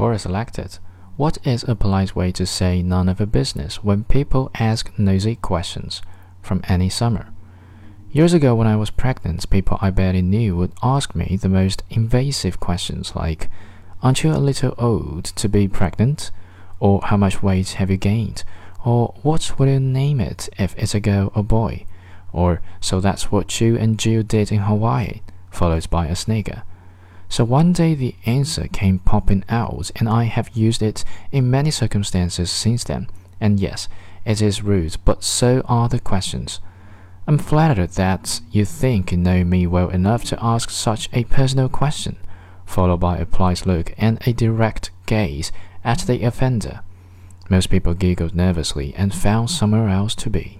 Quora selected. What is a polite way to say none of your business when people ask nosy questions? From Annie Summer. Years ago, when I was pregnant, people I barely knew would ask me the most invasive questions like, Aren't you a little old to be pregnant? Or how much weight have you gained? Or what will you name it if it's a girl or boy? Or so that's what you and Jill did in Hawaii, followed by a snigger. So one day the answer came popping out, and I have used it in many circumstances since then. And yes, it is rude, but so are the questions. I'm flattered that you think you know me well enough to ask such a personal question, followed by a polite look and a direct gaze at the offender. Most people giggled nervously and found somewhere else to be.